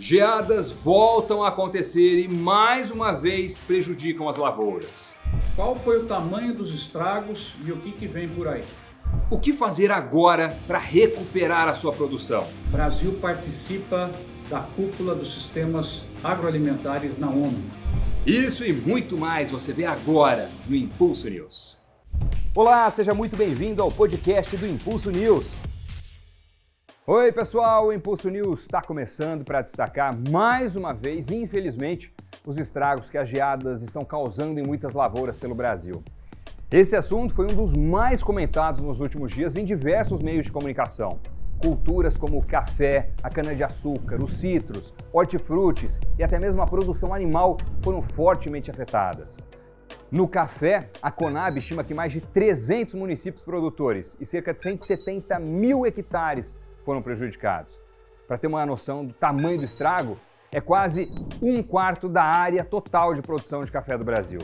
Geadas voltam a acontecer e mais uma vez prejudicam as lavouras. Qual foi o tamanho dos estragos e o que, que vem por aí? O que fazer agora para recuperar a sua produção? O Brasil participa da cúpula dos sistemas agroalimentares na ONU. Isso e muito mais você vê agora no Impulso News. Olá, seja muito bem-vindo ao podcast do Impulso News. Oi, pessoal, o Impulso News está começando para destacar mais uma vez, infelizmente, os estragos que as geadas estão causando em muitas lavouras pelo Brasil. Esse assunto foi um dos mais comentados nos últimos dias em diversos meios de comunicação. Culturas como o café, a cana-de-açúcar, os citros, hortifrutis e até mesmo a produção animal foram fortemente afetadas. No café, a Conab estima que mais de 300 municípios produtores e cerca de 170 mil hectares foram prejudicados. Para ter uma noção do tamanho do estrago, é quase um quarto da área total de produção de café do Brasil.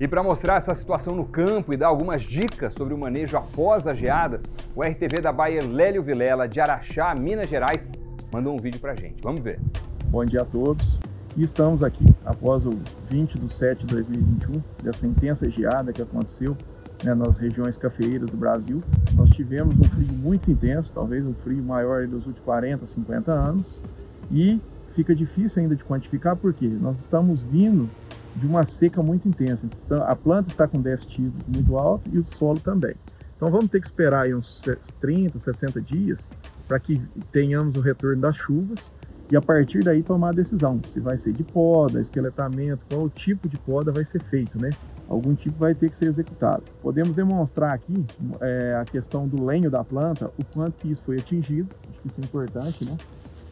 E para mostrar essa situação no campo e dar algumas dicas sobre o manejo após as geadas, o RTV da Bayer Lélio Vilela, de Araxá, Minas Gerais, mandou um vídeo para a gente. Vamos ver. Bom dia a todos. E estamos aqui após o 20 de 7 de 2021, dessa intensa geada que aconteceu né, nas regiões cafeeiras do Brasil. Nós tivemos um frio muito intenso, talvez um frio maior dos últimos 40, 50 anos, e fica difícil ainda de quantificar porque nós estamos vindo de uma seca muito intensa. A planta está com déficit muito alto e o solo também. Então vamos ter que esperar aí uns 30, 60 dias para que tenhamos o retorno das chuvas e a partir daí tomar a decisão se vai ser de poda, esqueletamento, qual tipo de poda vai ser feito, né? Algum tipo vai ter que ser executado. Podemos demonstrar aqui é, a questão do lenho da planta, o quanto que isso foi atingido, acho que isso é importante, né?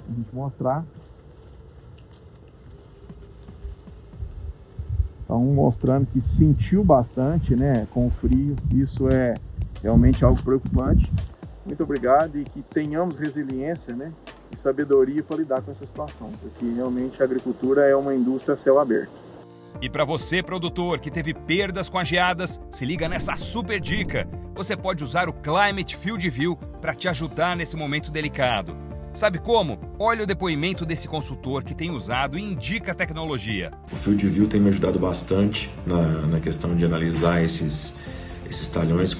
A gente mostrar. Então, mostrando que sentiu bastante, né, com o frio, isso é realmente algo preocupante. Muito obrigado e que tenhamos resiliência, né, e sabedoria para lidar com essa situação, porque realmente a agricultura é uma indústria a céu aberto. E para você, produtor, que teve perdas com as geadas, se liga nessa super dica. Você pode usar o Climate Field View para te ajudar nesse momento delicado. Sabe como? Olha o depoimento desse consultor que tem usado e indica a tecnologia. O Field View tem me ajudado bastante na, na questão de analisar esses, esses talhões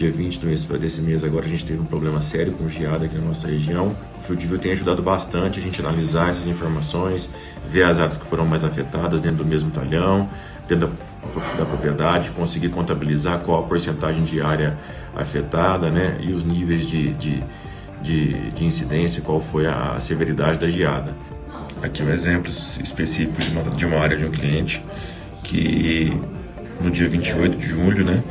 dia 20 do mês, desse mês agora a gente teve um problema sério com geada aqui na nossa região. O Field View tem ajudado bastante a gente analisar essas informações, ver as áreas que foram mais afetadas dentro do mesmo talhão, dentro da, da propriedade, conseguir contabilizar qual a porcentagem de área afetada né, e os níveis de, de, de, de incidência, qual foi a severidade da geada. Aqui um exemplo específico de uma, de uma área de um cliente que no dia 28 de julho, né,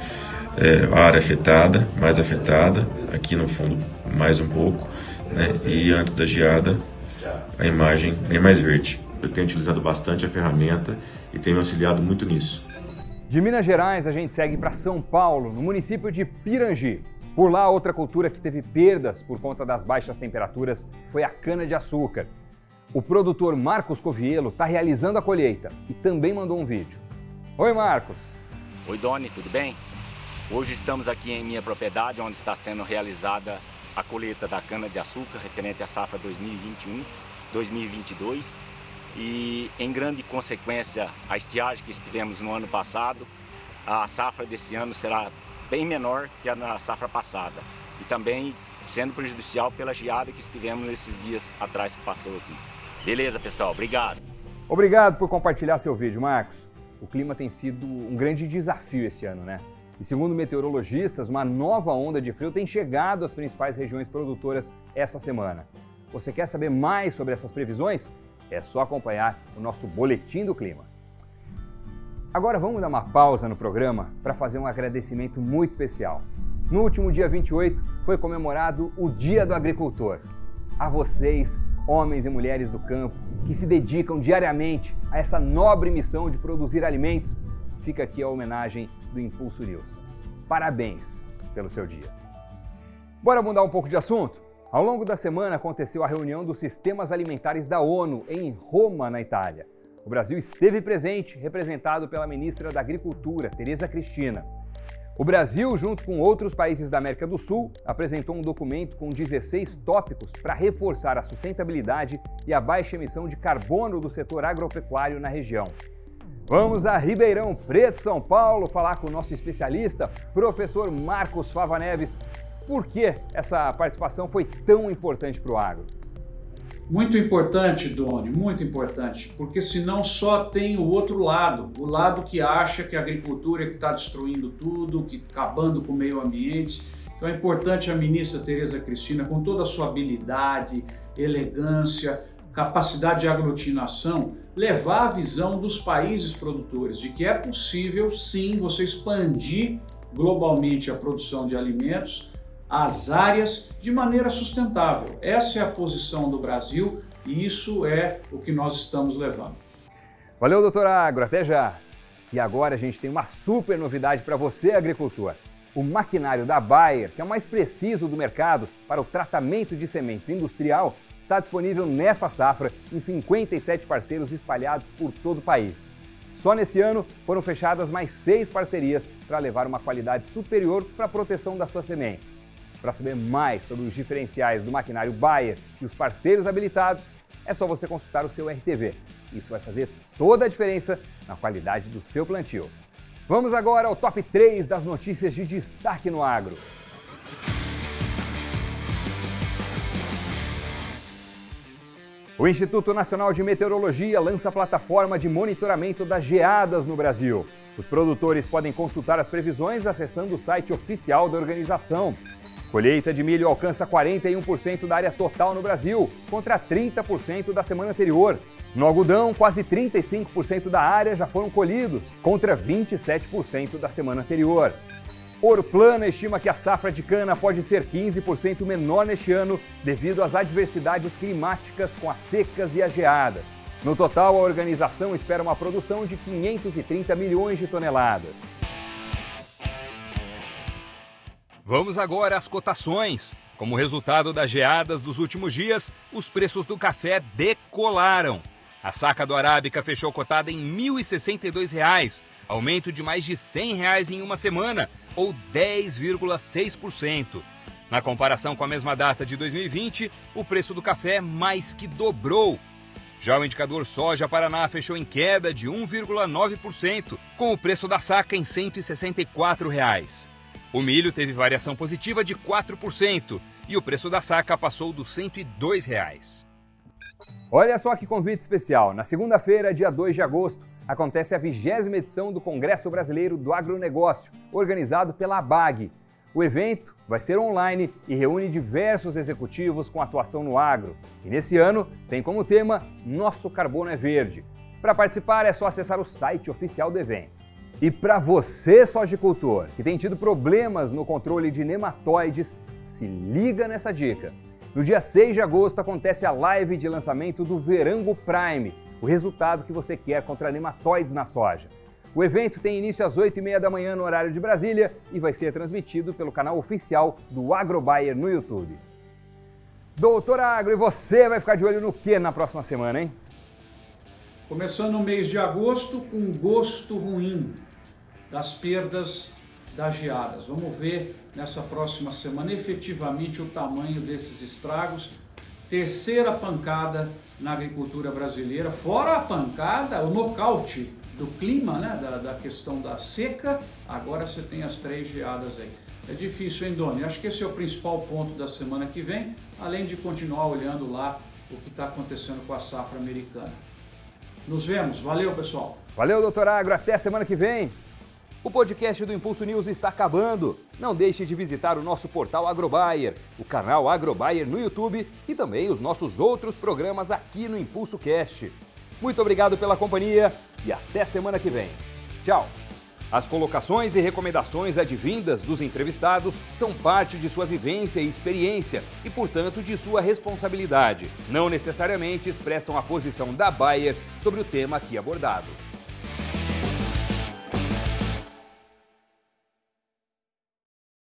é, a área afetada, mais afetada, aqui no fundo mais um pouco, né? e antes da geada a imagem bem mais verde. Eu tenho utilizado bastante a ferramenta e tenho me auxiliado muito nisso. De Minas Gerais, a gente segue para São Paulo, no município de Pirangi. Por lá, outra cultura que teve perdas por conta das baixas temperaturas foi a cana-de-açúcar. O produtor Marcos Covielo está realizando a colheita e também mandou um vídeo. Oi, Marcos. Oi, Doni, tudo bem? Hoje estamos aqui em minha propriedade, onde está sendo realizada a colheita da cana-de-açúcar referente à safra 2021-2022 e, em grande consequência, a estiagem que estivemos no ano passado, a safra desse ano será bem menor que a na safra passada e também sendo prejudicial pela geada que estivemos nesses dias atrás que passou aqui. Beleza, pessoal? Obrigado. Obrigado por compartilhar seu vídeo, Marcos. O clima tem sido um grande desafio esse ano, né? E segundo meteorologistas, uma nova onda de frio tem chegado às principais regiões produtoras essa semana. Você quer saber mais sobre essas previsões? É só acompanhar o nosso boletim do clima. Agora vamos dar uma pausa no programa para fazer um agradecimento muito especial. No último dia 28 foi comemorado o Dia do Agricultor. A vocês, homens e mulheres do campo, que se dedicam diariamente a essa nobre missão de produzir alimentos fica aqui a homenagem do Impulso News. Parabéns pelo seu dia. Bora mudar um pouco de assunto? Ao longo da semana aconteceu a reunião dos sistemas alimentares da ONU em Roma, na Itália. O Brasil esteve presente, representado pela ministra da Agricultura, Tereza Cristina. O Brasil, junto com outros países da América do Sul, apresentou um documento com 16 tópicos para reforçar a sustentabilidade e a baixa emissão de carbono do setor agropecuário na região. Vamos a Ribeirão Preto, São Paulo, falar com o nosso especialista, professor Marcos Fava Neves. Por que essa participação foi tão importante para o agro? Muito importante, Doni, muito importante, porque senão só tem o outro lado, o lado que acha que a agricultura é que está destruindo tudo, que acabando com o meio ambiente. Então é importante a ministra Tereza Cristina, com toda a sua habilidade, elegância, capacidade de aglutinação, levar a visão dos países produtores de que é possível sim você expandir globalmente a produção de alimentos as áreas de maneira sustentável. Essa é a posição do Brasil e isso é o que nós estamos levando. Valeu, doutor Agro, até já! E agora a gente tem uma super novidade para você, agricultor. O maquinário da Bayer, que é o mais preciso do mercado para o tratamento de sementes industrial, está disponível nessa safra em 57 parceiros espalhados por todo o país. Só nesse ano foram fechadas mais seis parcerias para levar uma qualidade superior para a proteção das suas sementes. Para saber mais sobre os diferenciais do maquinário Bayer e os parceiros habilitados, é só você consultar o seu RTV. Isso vai fazer toda a diferença na qualidade do seu plantio. Vamos agora ao top 3 das notícias de destaque no agro. O Instituto Nacional de Meteorologia lança a plataforma de monitoramento das geadas no Brasil. Os produtores podem consultar as previsões acessando o site oficial da organização. Colheita de milho alcança 41% da área total no Brasil, contra 30% da semana anterior. No algodão, quase 35% da área já foram colhidos, contra 27% da semana anterior. Ouro Plana estima que a safra de cana pode ser 15% menor neste ano devido às adversidades climáticas com as secas e as geadas. No total, a organização espera uma produção de 530 milhões de toneladas. Vamos agora às cotações. Como resultado das geadas dos últimos dias, os preços do café decolaram. A saca do Arábica fechou cotada em R$ 1.062, aumento de mais de 100 reais em uma semana, ou 10,6%. Na comparação com a mesma data de 2020, o preço do café mais que dobrou. Já o indicador soja Paraná fechou em queda de 1,9%, com o preço da saca em 164 reais. O milho teve variação positiva de 4% e o preço da saca passou dos 102 reais. Olha só que convite especial! Na segunda-feira, dia 2 de agosto, acontece a vigésima edição do Congresso Brasileiro do Agronegócio, organizado pela ABAG. O evento vai ser online e reúne diversos executivos com atuação no agro. E nesse ano tem como tema Nosso Carbono é Verde. Para participar é só acessar o site oficial do evento. E para você, sojicultor, que tem tido problemas no controle de nematóides, se liga nessa dica. No dia 6 de agosto acontece a live de lançamento do Verango Prime, o resultado que você quer contra nematóides na soja. O evento tem início às 8h30 da manhã no horário de Brasília e vai ser transmitido pelo canal oficial do AgroBuyer no YouTube. Doutor Agro, e você vai ficar de olho no que na próxima semana, hein? Começando o mês de agosto com gosto ruim das perdas das geadas. Vamos ver nessa próxima semana efetivamente o tamanho desses estragos. Terceira pancada na agricultura brasileira, fora a pancada, o nocaute do clima, né, da, da questão da seca, agora você tem as três geadas aí. É difícil, hein, Doni? Acho que esse é o principal ponto da semana que vem, além de continuar olhando lá o que está acontecendo com a safra americana. Nos vemos. Valeu, pessoal. Valeu, doutor Agro. Até semana que vem. O podcast do Impulso News está acabando. Não deixe de visitar o nosso portal Agrobayer, o canal Agrobayer no YouTube e também os nossos outros programas aqui no Impulso Cast. Muito obrigado pela companhia e até semana que vem. Tchau! As colocações e recomendações advindas dos entrevistados são parte de sua vivência e experiência e, portanto, de sua responsabilidade. Não necessariamente expressam a posição da Bayer sobre o tema aqui abordado.